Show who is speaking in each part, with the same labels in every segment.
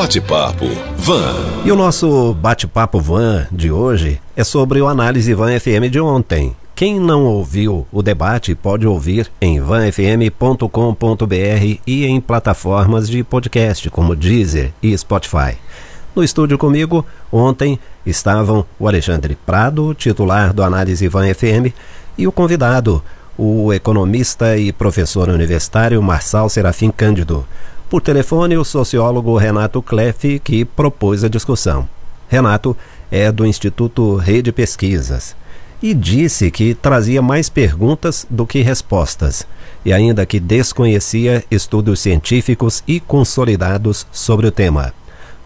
Speaker 1: Bate-papo Van.
Speaker 2: E o nosso bate-papo Van de hoje é sobre o Análise Van FM de ontem. Quem não ouviu o debate pode ouvir em vanfm.com.br e em plataformas de podcast como Deezer e Spotify. No estúdio comigo, ontem, estavam o Alexandre Prado, titular do Análise Van FM, e o convidado, o economista e professor universitário Marçal Serafim Cândido. Por telefone, o sociólogo Renato Kleff, que propôs a discussão. Renato é do Instituto Rede Pesquisas e disse que trazia mais perguntas do que respostas, e ainda que desconhecia estudos científicos e consolidados sobre o tema.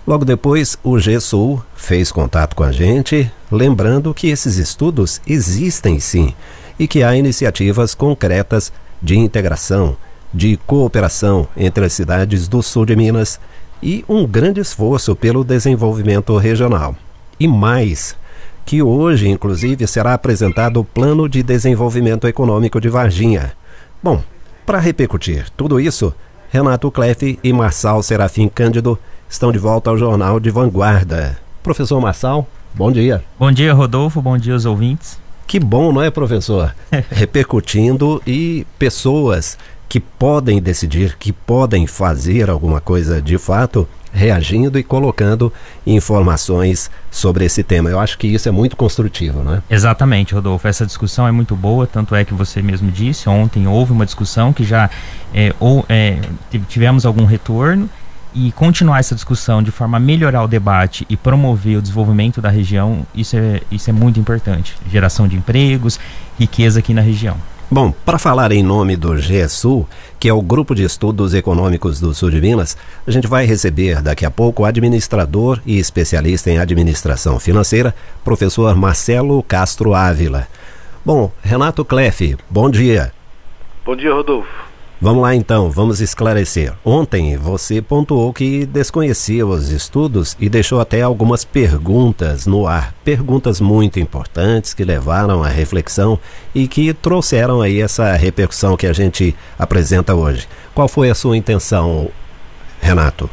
Speaker 2: Logo depois, o GSUL fez contato com a gente, lembrando que esses estudos existem sim e que há iniciativas concretas de integração de cooperação entre as cidades do sul de Minas e um grande esforço pelo desenvolvimento regional. E mais, que hoje, inclusive, será apresentado o Plano de Desenvolvimento Econômico de Varginha. Bom, para repercutir tudo isso, Renato Kleff e Marçal Serafim Cândido estão de volta ao Jornal de Vanguarda. Professor Marçal, bom dia.
Speaker 3: Bom dia, Rodolfo, bom dia aos ouvintes.
Speaker 2: Que bom, não é, professor? Repercutindo e pessoas que podem decidir, que podem fazer alguma coisa de fato, reagindo e colocando informações sobre esse tema. Eu acho que isso é muito construtivo, não é?
Speaker 3: Exatamente, Rodolfo. Essa discussão é muito boa, tanto é que você mesmo disse, ontem houve uma discussão que já é, ou, é, tivemos algum retorno e continuar essa discussão de forma a melhorar o debate e promover o desenvolvimento da região, isso é, isso é muito importante. Geração de empregos, riqueza aqui na região.
Speaker 2: Bom, para falar em nome do GESUL, que é o Grupo de Estudos Econômicos do Sul de Minas, a gente vai receber daqui a pouco o administrador e especialista em administração financeira, professor Marcelo Castro Ávila. Bom, Renato Kleff, bom dia.
Speaker 4: Bom dia, Rodolfo.
Speaker 2: Vamos lá então, vamos esclarecer. Ontem você pontuou que desconhecia os estudos e deixou até algumas perguntas no ar. Perguntas muito importantes que levaram à reflexão e que trouxeram aí essa repercussão que a gente apresenta hoje. Qual foi a sua intenção, Renato?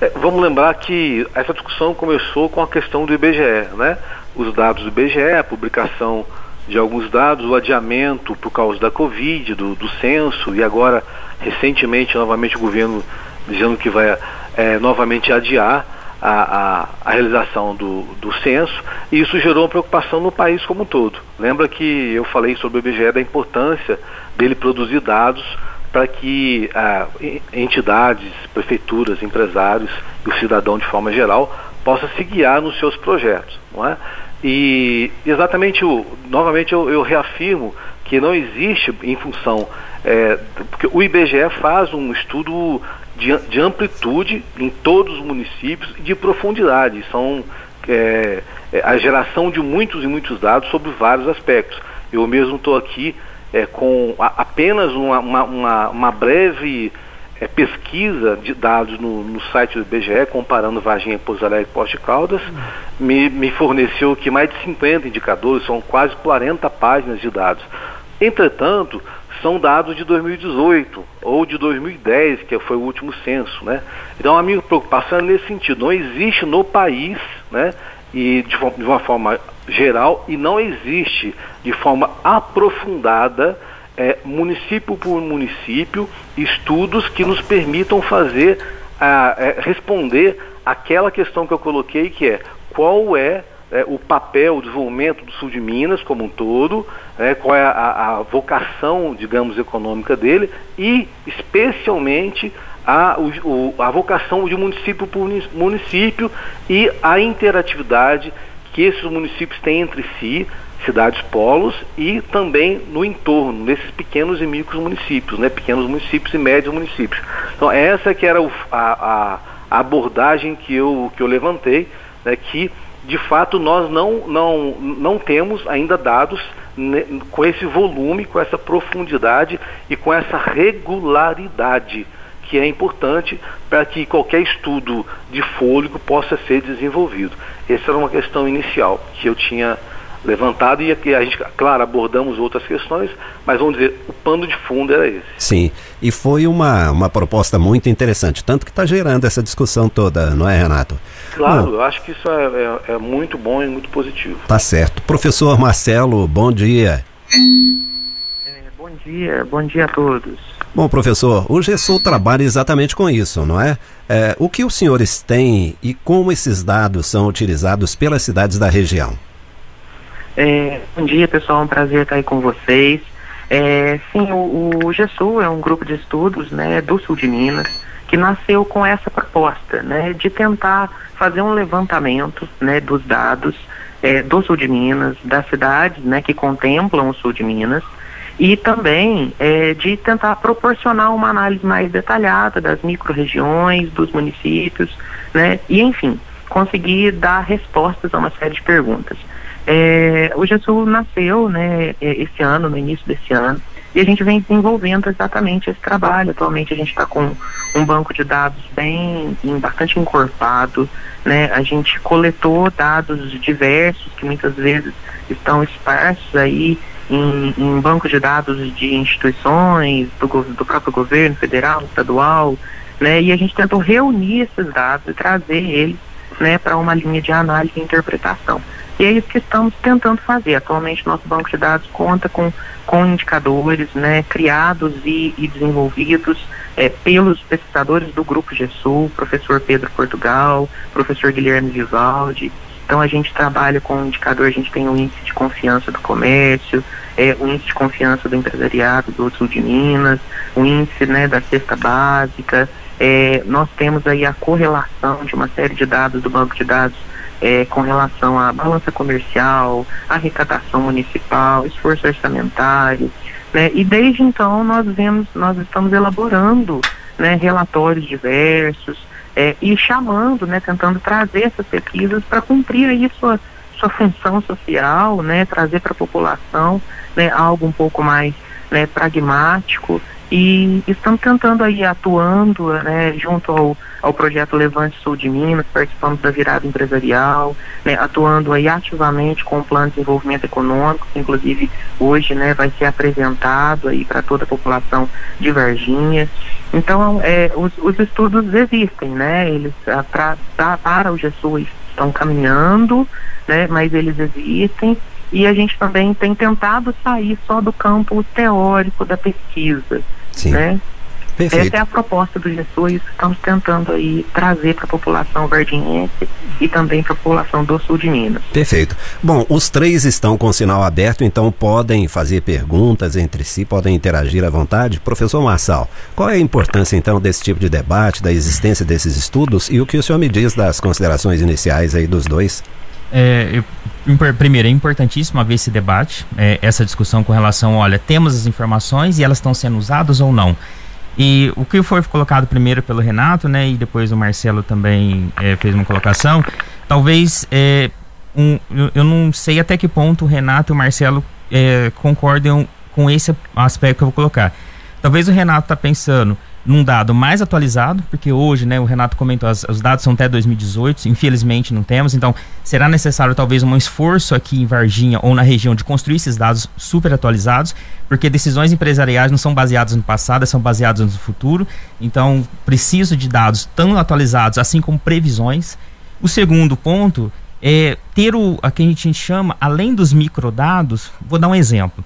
Speaker 4: É, vamos lembrar que essa discussão começou com a questão do IBGE, né? Os dados do IBGE, a publicação de alguns dados, o adiamento por causa da Covid, do, do censo, e agora, recentemente, novamente o governo dizendo que vai é, novamente adiar a, a, a, realização do, do censo, e isso gerou uma preocupação no país como um todo. Lembra que eu falei sobre o IBGE da importância dele produzir dados para que ah, entidades, prefeituras, empresários e o cidadão de forma geral possa se guiar nos seus projetos, não é? E exatamente, o, novamente eu, eu reafirmo que não existe em função. É, porque o IBGE faz um estudo de, de, amplitude em todos os municípios e de profundidade. São é, é, a geração de muitos e muitos dados sobre vários aspectos. Eu mesmo estou aqui é, com a, apenas uma, uma, uma, uma breve é, pesquisa de dados no, no, site do IBGE, comparando Varginha, Pouso Alegre e Poste Caldas, me, me forneceu que mais de 50 indicadores, são quase 40 páginas de dados. Entretanto, são dados de 2018 ou de 2010, que foi o último censo, né? Então a minha preocupação é nesse sentido, não existe no país, né, e de, de uma forma geral, e não existe de forma aprofundada é, município por município, estudos que nos permitam fazer, a, é, responder aquela questão que eu coloquei, que é qual é, é, o papel, o desenvolvimento do sul de Minas como um todo, né, qual é a, a, vocação, digamos, econômica dele e, especialmente, a, o, a vocação de município por município e a interatividade que esses municípios têm entre si, cidades polos e também no entorno, nesses pequenos e micros municípios, né, pequenos municípios e médios municípios. Então essa que era o, a, a, abordagem que eu, que eu levantei, né, que de fato nós não, não, não temos ainda dados né, com esse volume, com essa profundidade e com essa regularidade que é importante para que qualquer estudo de fôlego possa ser desenvolvido. Essa era uma questão inicial que eu tinha levantado e aqui a gente, claro, abordamos outras questões, mas vamos dizer, o pano de fundo era esse.
Speaker 2: Sim, e foi uma, uma proposta muito interessante, tanto que está gerando essa discussão toda, não é, Renato?
Speaker 4: Claro, bom, eu acho que isso é, é, é, muito bom e muito positivo.
Speaker 2: Tá certo. Professor Marcelo, bom dia.
Speaker 1: É, bom dia, bom dia a todos.
Speaker 2: Bom, professor, o GESUL trabalha exatamente com isso, não é? é? O que os senhores têm e como esses dados são utilizados pelas cidades da região?
Speaker 1: É, bom dia, pessoal. É um prazer estar aí com vocês. É, sim, o, o GESUL é um grupo de estudos né, do sul de Minas que nasceu com essa proposta né, de tentar fazer um levantamento né, dos dados é, do sul de Minas, das cidades né, que contemplam o sul de Minas, e também é, de tentar proporcionar uma análise mais detalhada das micro-regiões, dos municípios, né, e enfim, conseguir dar respostas a uma série de perguntas. É, o GESUL nasceu né, é, esse ano, no início desse ano, e a gente vem desenvolvendo exatamente esse trabalho. Atualmente a gente está com um banco de dados bem, bastante encorpado, né? A gente coletou dados diversos que muitas vezes estão esparsos aí em, em banco de dados de instituições, do, do próprio governo federal, estadual, né? E a gente tentou reunir esses dados e trazer eles né, para uma linha de análise e interpretação. E é isso que estamos tentando fazer. Atualmente, nosso banco de dados conta com, com indicadores né, criados e, e desenvolvidos é, pelos pesquisadores do Grupo GESUL, professor Pedro Portugal, professor Guilherme Vivaldi. Então, a gente trabalha com um indicador, a gente tem o índice de confiança do comércio, é, o índice de confiança do empresariado do sul de Minas, o índice né, da cesta básica. É, nós temos aí a correlação de uma série de dados do banco de dados é, com relação à balança comercial, arrecadação municipal, esforço orçamentário, né? E desde então nós vemos, nós estamos elaborando né, relatórios diversos é, e chamando, né, tentando trazer essas pesquisas para cumprir aí sua, sua função social, né, trazer para a população né, algo um pouco mais né, pragmático e estamos tentando aí atuando né, junto ao, ao projeto Levante Sul de Minas, participamos da virada empresarial, né, atuando aí ativamente com o plano de desenvolvimento econômico, que inclusive hoje né, vai ser apresentado aí para toda a população de Varginha. Então, é, os, os estudos existem, né? Eles pra, pra, para o Jesus estão caminhando, né? Mas eles existem e a gente também tem tentado sair só do campo teórico da pesquisa. Sim. Né? Perfeito. Essa é a proposta do Jesus, estamos tentando aí trazer para a população verdinhense e também para a população do sul de Minas.
Speaker 2: Perfeito. Bom, os três estão com o sinal aberto, então podem fazer perguntas entre si, podem interagir à vontade. Professor Marçal, qual é a importância então desse tipo de debate, da existência desses estudos e o que o senhor me diz das considerações iniciais aí dos dois?
Speaker 3: É, primeiro, é importantíssimo haver esse debate, é, essa discussão com relação, olha, temos as informações e elas estão sendo usadas ou não. E o que foi colocado primeiro pelo Renato, né, e depois o Marcelo também é, fez uma colocação, talvez é, um, eu, não sei até que ponto o Renato e o Marcelo é, concordam com esse aspecto que eu vou colocar. Talvez o Renato está pensando, num dado mais atualizado, porque hoje, né, o Renato comentou, as, os dados são até 2018, infelizmente não temos, então será necessário talvez um esforço aqui em Varginha ou na região de construir esses dados super atualizados, porque decisões empresariais não são baseadas no passado, são baseadas no futuro, então preciso de dados tão atualizados, assim como previsões. O segundo ponto é ter o a que a gente chama, além dos microdados, vou dar um exemplo.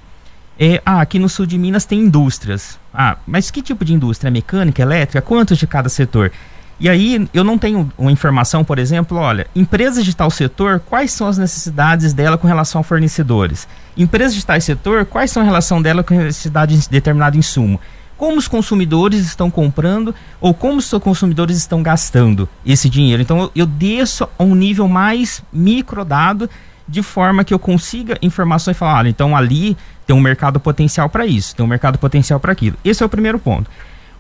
Speaker 3: É, ah, aqui no sul de Minas tem indústrias. Ah, mas que tipo de indústria? Mecânica, elétrica? Quantos de cada setor? E aí eu não tenho uma informação, por exemplo, olha, empresas de tal setor, quais são as necessidades dela com relação a fornecedores? Empresas de tal setor, quais são a relação dela com a necessidade de determinado insumo? Como os consumidores estão comprando ou como os consumidores estão gastando esse dinheiro? Então eu, desço a um nível mais microdado de forma que eu consiga informações e falar, olha, então ali tem um mercado potencial para isso, tem um mercado potencial para aquilo. Esse é o primeiro ponto.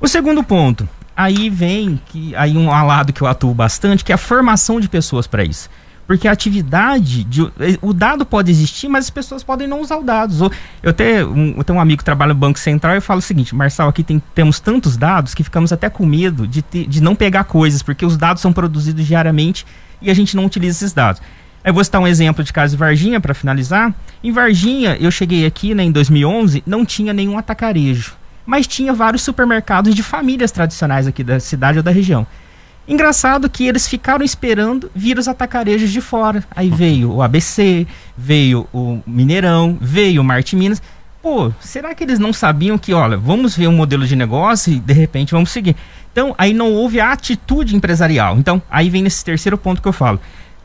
Speaker 3: O segundo ponto, aí vem que aí um lado que eu atuo bastante, que é a formação de pessoas para isso. Porque a atividade, de, o dado pode existir, mas as pessoas podem não usar os dados. Eu, tenho um, eu tenho um amigo que trabalha no Banco Central e eu falo o seguinte, Marçal, aqui tem, temos tantos dados que ficamos até com medo de, ter, de não pegar coisas, porque os dados são produzidos diariamente e a gente não utiliza esses dados. Eu vou citar um exemplo de caso de Varginha para finalizar. Em Varginha, eu cheguei aqui né, em 2011, não tinha nenhum atacarejo, mas tinha vários supermercados de famílias tradicionais aqui da cidade ou da região. Engraçado que eles ficaram esperando vir os atacarejos de fora. Aí veio o ABC, veio o Mineirão, veio o Marte Minas. Pô, será que eles não sabiam que, olha, vamos ver um modelo de negócio e de repente vamos seguir? Então, aí não houve a atitude empresarial. Então, aí vem nesse terceiro ponto que eu falo.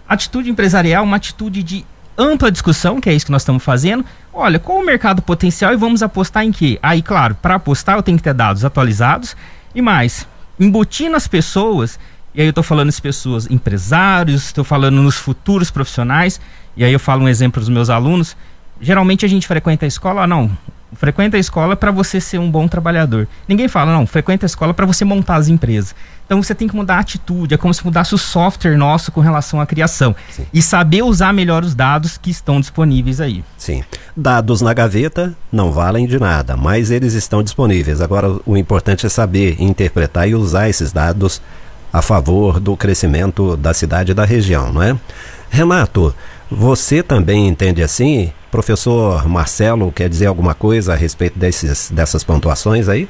Speaker 3: Atitude empresarial, uma atitude de ampla discussão, que é isso que nós estamos fazendo. Olha, qual o mercado potencial e vamos apostar em quê? Aí, claro, para apostar eu tenho que ter dados atualizados e mais, embutir nas pessoas, e aí eu estou falando as pessoas empresários, estou falando nos futuros profissionais, e aí eu falo um exemplo dos meus alunos. Geralmente a gente frequenta a escola, ah, não, frequenta a escola para você ser um bom trabalhador. Ninguém fala, não, frequenta a escola para você montar as empresas. Então você tem que mudar a atitude, é como se mudasse o software nosso com relação à criação. Sim. E saber usar melhor os dados que estão disponíveis aí.
Speaker 2: Sim. Dados na gaveta não valem de nada, mas eles estão disponíveis. Agora o importante é saber interpretar e usar esses dados a favor do crescimento da cidade e da região, não é? Renato, você também entende assim? Professor Marcelo quer dizer alguma coisa a respeito desses, dessas pontuações aí?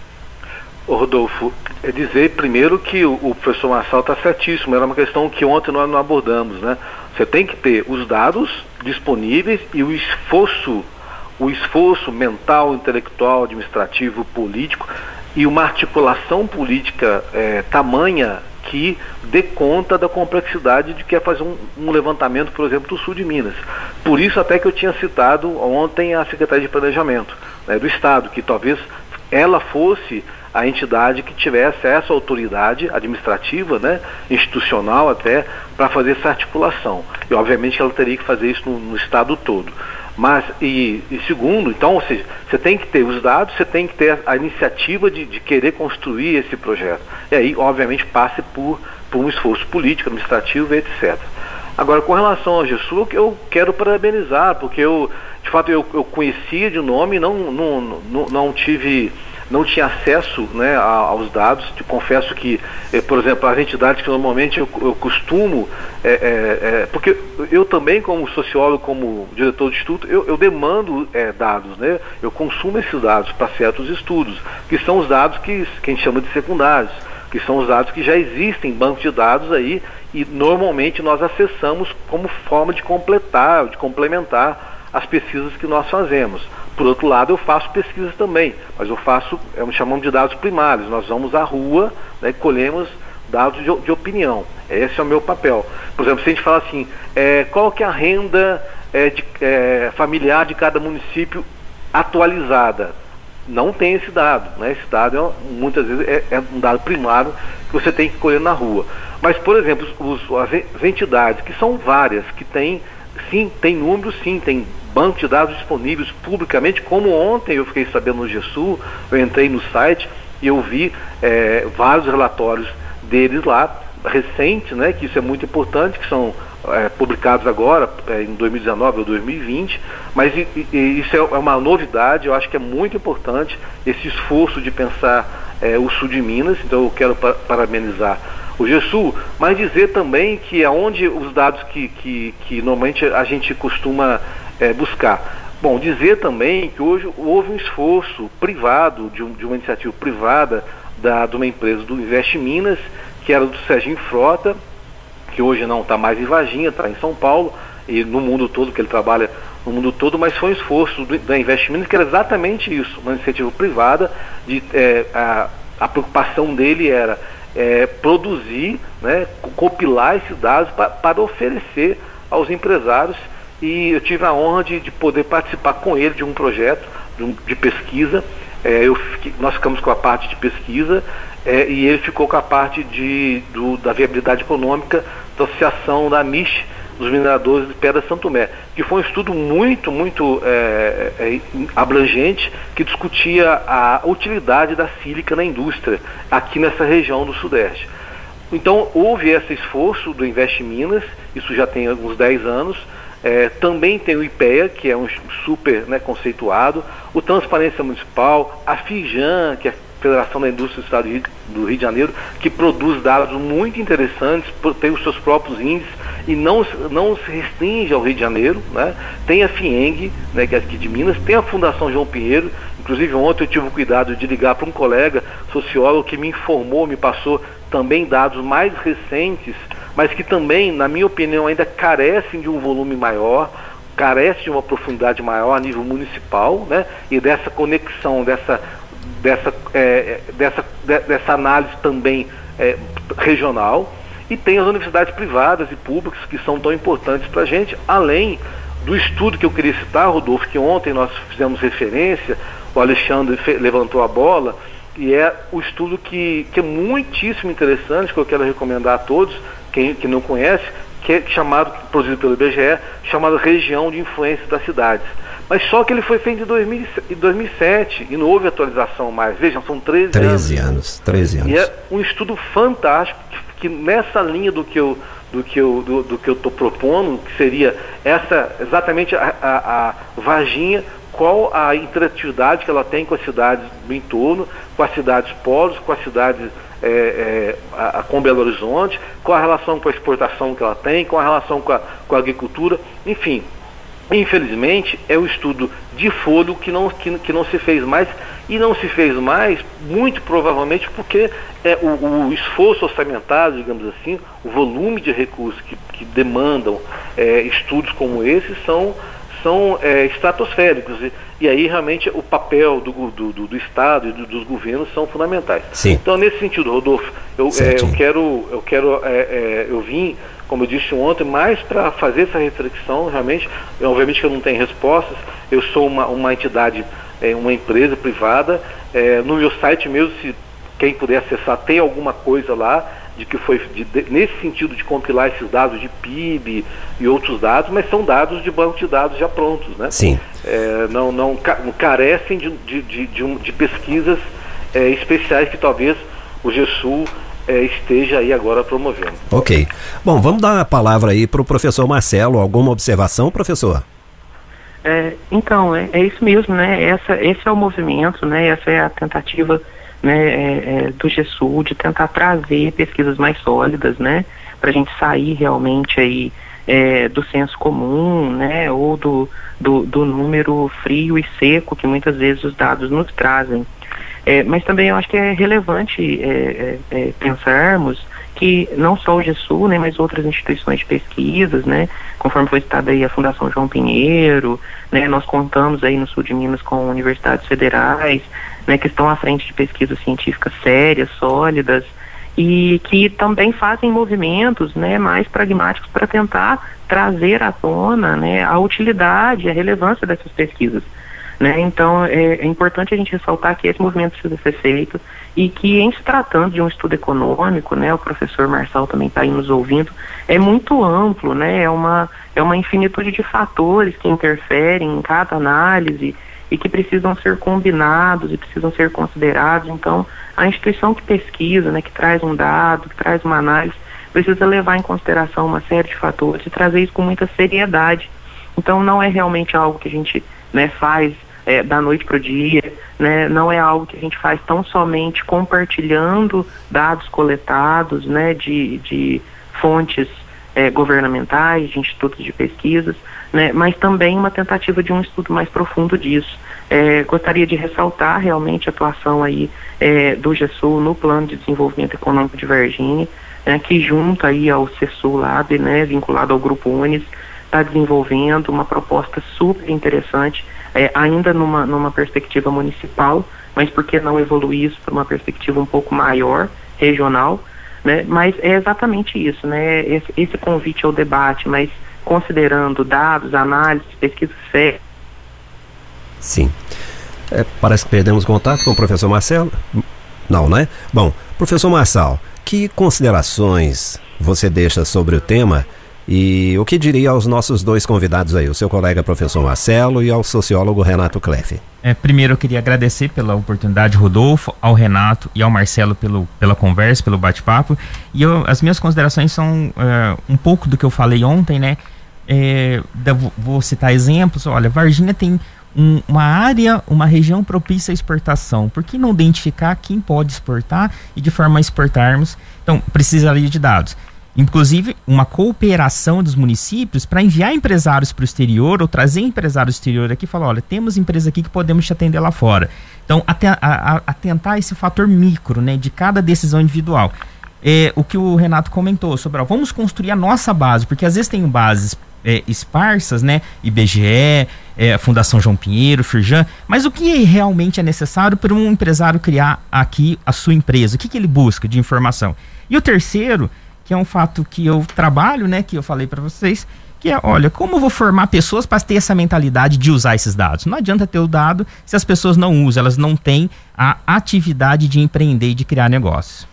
Speaker 4: Rodolfo, é dizer primeiro que o, o professor Marcelo está certíssimo, era uma questão que ontem nós não abordamos, né? Você tem que ter os dados disponíveis e o esforço, o esforço mental, intelectual, administrativo, político e uma articulação política é, tamanha que dê conta da complexidade de que é fazer um, um, levantamento, por exemplo, do sul de Minas. Por isso até que eu tinha citado ontem a Secretaria de Planejamento né, do Estado, que talvez ela fosse a entidade que tivesse essa autoridade administrativa, né, institucional até, para fazer essa articulação. E obviamente ela teria que fazer isso no, no Estado todo. Mas, e, e, segundo, então, ou seja, você tem que ter os dados, você tem que ter a iniciativa de, de querer construir esse projeto. E aí, obviamente, passe por, por um esforço político, administrativo, etc. Agora, com relação ao GESUC, eu quero parabenizar, porque eu, de fato, eu, eu conhecia de nome, não, não, não, não tive não tinha acesso né, aos dados. Confesso que, eh, por exemplo, as entidades que normalmente eu, eu costumo, é, é, é, porque eu também, como sociólogo, como diretor de estudo, eu, eu demando dados, né? eu consumo esses dados para certos estudos, que são os dados que, que a gente chama de secundários, que são os dados que já existem em bancos de dados aí e normalmente nós acessamos como forma de completar, de complementar as pesquisas que nós fazemos. Por outro lado, eu faço pesquisas também, mas eu faço, é, chamamos de dados primários. Nós vamos à rua né, e colhemos dados de, de, opinião. Esse é o meu papel. Por exemplo, se a gente fala assim, é, qual que é a renda é, de, é, familiar de cada município atualizada? Não tem esse dado. Né? Esse dado, é, muitas vezes, é, é, um dado primário que você tem que colher na rua. Mas, por exemplo, os, as entidades, que são várias, que têm, sim, tem números, sim, tem banco de dados disponíveis publicamente, como ontem eu fiquei sabendo no GESU, eu entrei no site e eu vi é, vários relatórios deles lá, recentes, né, que isso é muito importante, que são é, publicados agora, é, em 2019 ou 2020, mas e, e, isso é, é uma novidade, eu acho que é muito importante esse esforço de pensar é, o sul de Minas, então eu quero parabenizar o GESU, mas dizer também que aonde os dados que, que, que normalmente a gente costuma é, buscar. Bom, dizer também que hoje houve um esforço privado, de, um, de uma iniciativa privada da, de uma empresa do Invest Minas, que era do Serginho Frota, que hoje não está mais em Varginha, está em São Paulo, e no mundo todo, que ele trabalha no mundo todo, mas foi um esforço do, da Invest Minas, que era exatamente isso, uma iniciativa privada, de, é, a, a preocupação dele era é, produzir, né, compilar esses dados pra, para oferecer aos empresários e eu tive a honra de, de poder participar com ele de um projeto de, de pesquisa. É, eu, nós ficamos com a parte de pesquisa é, e ele ficou com a parte de, do, da viabilidade econômica da associação da MIS, dos mineradores de Pedra Santo Tomé, que foi um estudo muito, muito é, é, abrangente que discutia a utilidade da sílica na indústria aqui nessa região do Sudeste. Então houve esse esforço do Invest Minas, isso já tem uns 10 anos, é, também tem o IPEA, que é um super né, conceituado, o Transparência Municipal, a FIJAN, que é a Federação da Indústria do Estado do Rio de Janeiro, que produz dados muito interessantes, tem os seus próprios índices e não, não se restringe ao Rio de Janeiro, né? Tem a FIENG, né, que é aqui de Minas, tem a Fundação João Pinheiro, inclusive ontem eu tive o cuidado de ligar para um colega sociólogo que me informou, me passou também dados mais recentes, mas que também, na minha opinião, ainda carecem de um volume maior, carece de uma profundidade maior a nível municipal, né? E dessa conexão, dessa, dessa, é, dessa, de, dessa análise também é, regional. E tem as universidades privadas e públicas que são tão importantes para a gente, além do estudo que eu queria citar, Rodolfo, que ontem nós fizemos referência, o Alexandre levantou a bola, e é o estudo que, que é muitíssimo interessante, que eu quero recomendar a todos, quem, que não conhece, que é chamado, produzido pelo IBGE, chamado Região de Influência das Cidades. Mas só que ele foi feito em 2007 e não houve atualização mais. Vejam, são 13,
Speaker 2: 13 anos. anos. 13 anos.
Speaker 4: E é um estudo fantástico que, que nessa linha do que eu do que eu do, do que eu estou propondo, que seria essa exatamente a, a, a Varginha, qual a interatividade que ela tem com as cidades do entorno, com as cidades polos, com as cidades é, é, a, a, com Belo Horizonte, com a relação com a exportação que ela tem, com a relação com a, com a agricultura, enfim. Infelizmente, é o estudo de folho que não, que, que não se fez mais, e não se fez mais, muito provavelmente porque é, o, o esforço orçamentário, digamos assim, o volume de recursos que, que demandam é, estudos como esse são são é, estratosféricos. E, e, aí realmente o papel do, do, do, do Estado e do, dos governos são fundamentais.
Speaker 2: Sim.
Speaker 4: Então, nesse sentido, Rodolfo, eu, é, eu quero, eu quero, é, é, eu vim, como eu disse ontem, mais para fazer essa reflexão, realmente, eu, obviamente que eu não tenho respostas, eu sou uma, uma entidade, é, uma empresa privada, é, no meu site mesmo, se quem puder acessar, tem alguma coisa lá, de que foi de, de, nesse sentido de compilar esses dados de PIB e outros dados, mas são dados de banco de dados já prontos, né?
Speaker 2: Sim.
Speaker 4: É, não, não carecem de, de, de, de, um, de pesquisas é, especiais que talvez o GESUL é, esteja aí agora promovendo.
Speaker 2: Ok. Bom, vamos dar a palavra aí para o professor Marcelo. Alguma observação, professor?
Speaker 1: É, então, é, é, isso mesmo, né? Essa, esse é o movimento, né? Essa é a tentativa né, é, é, do GESUL de tentar trazer pesquisas mais sólidas, né, para a gente sair realmente aí é, do senso comum, né, ou do, do, do, número frio e seco que muitas vezes os dados nos trazem. É, mas também eu acho que é relevante é, é, pensarmos que não só o GESUL, né, mas outras instituições de pesquisas, né, conforme foi citada aí a Fundação João Pinheiro, né, nós contamos aí no sul de Minas com universidades federais, né, que estão à frente de pesquisas científicas sérias, sólidas, e que também fazem movimentos né, mais pragmáticos para tentar trazer à tona né, a utilidade, a relevância dessas pesquisas. Né? Então é, é, importante a gente ressaltar que esse movimento precisa ser feito e que em se tratando de um estudo econômico, né, o professor Marçal também está aí nos ouvindo, é muito amplo, né, é uma, é uma infinitude de fatores que interferem em cada análise e que precisam ser combinados e precisam ser considerados. Então, a instituição que pesquisa, né, que traz um dado, que traz uma análise, precisa levar em consideração uma série de fatores e trazer isso com muita seriedade. Então, não é realmente algo que a gente né, faz é, da noite para o dia, né, não é algo que a gente faz tão somente compartilhando dados coletados né, de, de fontes é, governamentais, de institutos de pesquisas, né, mas também uma tentativa de um estudo mais profundo disso. É, gostaria de ressaltar realmente a atuação aí é, do GESUL no Plano de Desenvolvimento Econômico de Varginha, né, que junto aí ao CESUL Lab, né, vinculado ao Grupo Unis, está desenvolvendo uma proposta super interessante, é, ainda numa, numa perspectiva municipal, mas por que não evoluir isso para uma perspectiva um pouco maior, regional, né? Mas é exatamente isso, né? Esse, esse convite ao debate, mas considerando dados, análises, pesquisas sérias.
Speaker 2: Sim. É, parece que perdemos contato com o professor Marcelo. Não, né? Bom, professor Marçal, que considerações você deixa sobre o tema e o que diria aos nossos dois convidados aí, o seu colega professor Marcelo e ao sociólogo Renato Clefe?
Speaker 3: É, primeiro eu queria agradecer pela oportunidade, Rodolfo, ao Renato e ao Marcelo pelo, pela conversa, pelo bate-papo. E eu, as minhas considerações são uh, um pouco do que eu falei ontem, né? É, vou citar exemplos. Olha, Varginha tem um, uma área, uma região propícia à exportação. Por que não identificar quem pode exportar e de forma a exportarmos? Então, precisaria de dados. Inclusive uma cooperação dos municípios para enviar empresários para o exterior ou trazer empresários do exterior aqui e falar, olha, temos empresa aqui que podemos te atender lá fora. Então, atentar esse fator micro, né, de cada decisão individual. É, o que o Renato comentou sobre, ó, vamos construir a nossa base, porque às vezes tem bases é, esparsas, né? IBGE, é, Fundação João Pinheiro, Firjan, mas o que realmente é necessário para um empresário criar aqui a sua empresa? O que, que ele busca de informação? E o terceiro, que é um fato que eu trabalho, né? Que eu falei para vocês, que é, olha, como eu vou formar pessoas para ter essa mentalidade de usar esses dados? Não adianta ter o dado se as pessoas não usam, elas não têm a atividade de empreender e de criar negócios.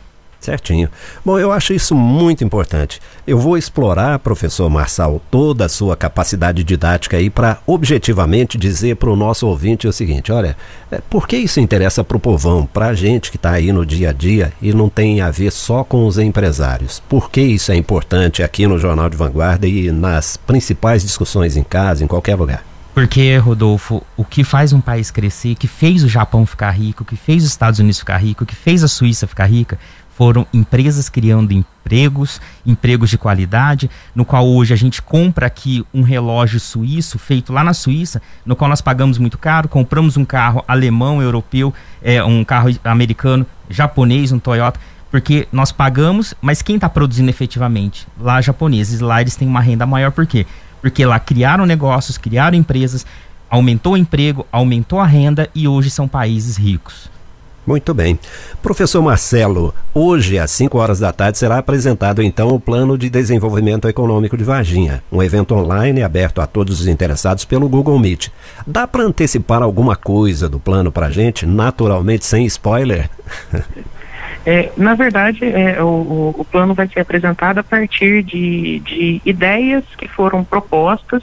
Speaker 2: Certinho. Bom, eu acho isso muito importante. Eu vou explorar, professor Marçal, toda a sua capacidade didática aí para objetivamente dizer para o nosso ouvinte o seguinte: olha, é, por que isso interessa para o povão, para a gente que está aí no dia a dia e não tem a ver só com os empresários? Por que isso é importante aqui no Jornal de Vanguarda e nas principais discussões em casa, em qualquer lugar?
Speaker 3: Porque, Rodolfo, o que faz um país crescer, que fez o Japão ficar rico, que fez os Estados Unidos ficar rico, que fez a Suíça ficar rica, foram empresas criando empregos, empregos de qualidade, no qual hoje a gente compra aqui um relógio suíço feito lá na Suíça, no qual nós pagamos muito caro, compramos um carro alemão, europeu, é, um carro americano, japonês, um Toyota, porque nós pagamos, mas quem está produzindo efetivamente? Lá japoneses, lá eles têm uma renda maior, por quê? Porque lá criaram negócios, criaram empresas, aumentou o emprego, aumentou a renda e hoje são países ricos.
Speaker 2: Muito bem. Professor Marcelo, hoje às 5 horas da tarde será apresentado então o Plano de Desenvolvimento Econômico de Varginha, um evento online aberto a todos os interessados pelo Google Meet. Dá para antecipar alguma coisa do plano para a gente, naturalmente sem spoiler?
Speaker 1: É, na verdade, é, o, o, plano vai ser apresentado a partir de, de ideias que foram propostas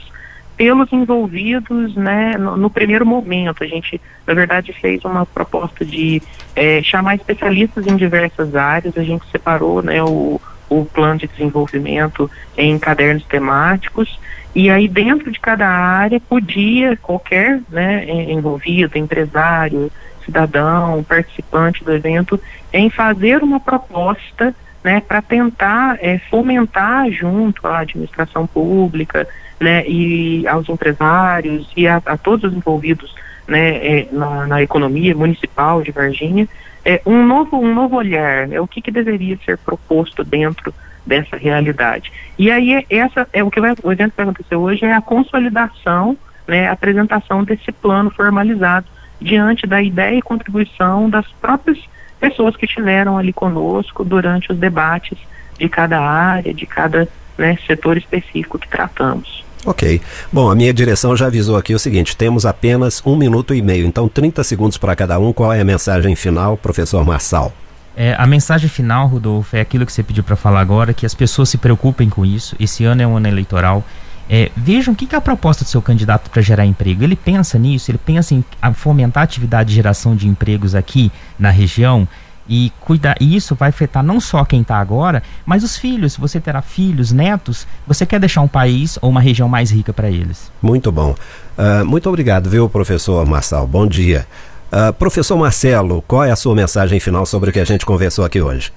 Speaker 1: pelos envolvidos né, no, no, primeiro momento. A gente, na verdade, fez uma proposta de é, chamar especialistas em diversas áreas, a gente separou né, o, o plano de desenvolvimento em cadernos temáticos, e aí dentro de cada área podia qualquer né, envolvido, empresário, cidadão, participante do evento, em fazer uma proposta né, para tentar é, fomentar junto à administração pública, né, e aos empresários e a, a todos os envolvidos né, é, na, na, economia municipal de Varginha, é, um, novo, um novo olhar, né, o que, que deveria ser proposto dentro dessa realidade. E aí é, essa é o que vai, o evento vai acontecer hoje é a consolidação, né, a apresentação desse plano formalizado diante da ideia e contribuição das próprias pessoas que estiveram ali conosco durante os debates de cada área, de cada né, setor específico que tratamos.
Speaker 2: Ok. Bom, a minha direção já avisou aqui o seguinte: temos apenas um minuto e meio, então 30 segundos para cada um. Qual é a mensagem final, professor Marçal?
Speaker 3: É, a mensagem final, Rodolfo, é aquilo que você pediu para falar agora, que as pessoas se preocupem com isso. Esse ano é um ano eleitoral. É, vejam o que, que é a proposta do seu candidato para gerar emprego. Ele pensa nisso, ele pensa em fomentar a atividade de geração de empregos aqui na região e cuidar e isso vai afetar não só quem está agora, mas os filhos. Você terá filhos, netos. Você quer deixar um país ou uma região mais rica para eles?
Speaker 2: Muito bom. Uh, muito obrigado, viu, professor Marçal? Bom dia. Uh, professor Marcelo, qual é a sua mensagem final sobre o que a gente conversou aqui hoje?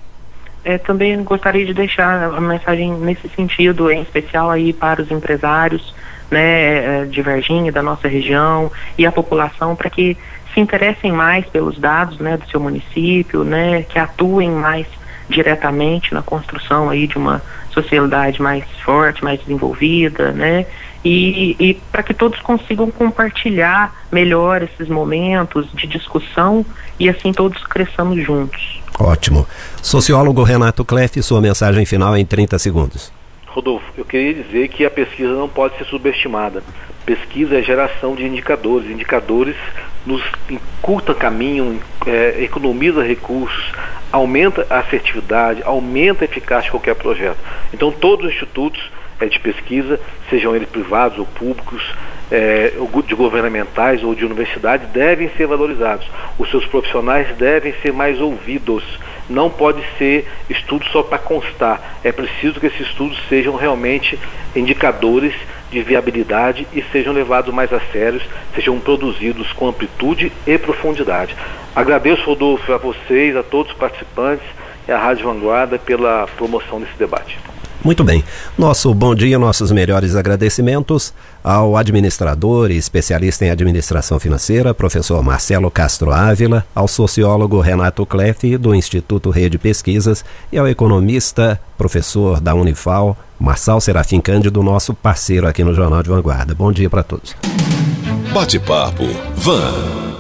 Speaker 1: É, também gostaria de deixar a mensagem nesse sentido, em especial aí para os empresários né, é, de Varginha, da nossa região e a população, para que se interessem mais pelos dados né, do seu município, né, que atuem mais diretamente na construção aí de uma sociedade mais forte, mais desenvolvida, né? E, e para que todos consigam compartilhar melhor esses momentos de discussão e assim todos cresçamos juntos.
Speaker 2: Ótimo. Sociólogo Renato Kleff, sua mensagem final em 30 segundos.
Speaker 4: Rodolfo, eu queria dizer que a pesquisa não pode ser subestimada. Pesquisa é geração de indicadores. Indicadores nos encurta caminho, é, economiza recursos, aumenta a assertividade, aumenta a eficácia de qualquer projeto. Então, todos os institutos é, de pesquisa, sejam eles privados ou públicos, é, de governamentais ou de universidade, devem ser valorizados. Os seus profissionais devem ser mais ouvidos. Não pode ser estudo só para constar. É preciso que esses estudos sejam realmente indicadores de viabilidade e sejam levados mais a sérios, sejam produzidos com amplitude e profundidade. Agradeço, Rodolfo, a vocês, a todos os participantes e à Rádio Vanguarda pela promoção desse debate.
Speaker 2: Muito bem. Nosso bom dia, nossos melhores agradecimentos ao administrador e especialista em administração financeira, professor Marcelo Castro Ávila, ao sociólogo Renato Cleff, do Instituto Rede Pesquisas, e ao economista, professor da Unifal, Marçal Serafim Cândido, nosso parceiro aqui no Jornal de Vanguarda. Bom dia para todos.
Speaker 5: Bate-papo Van.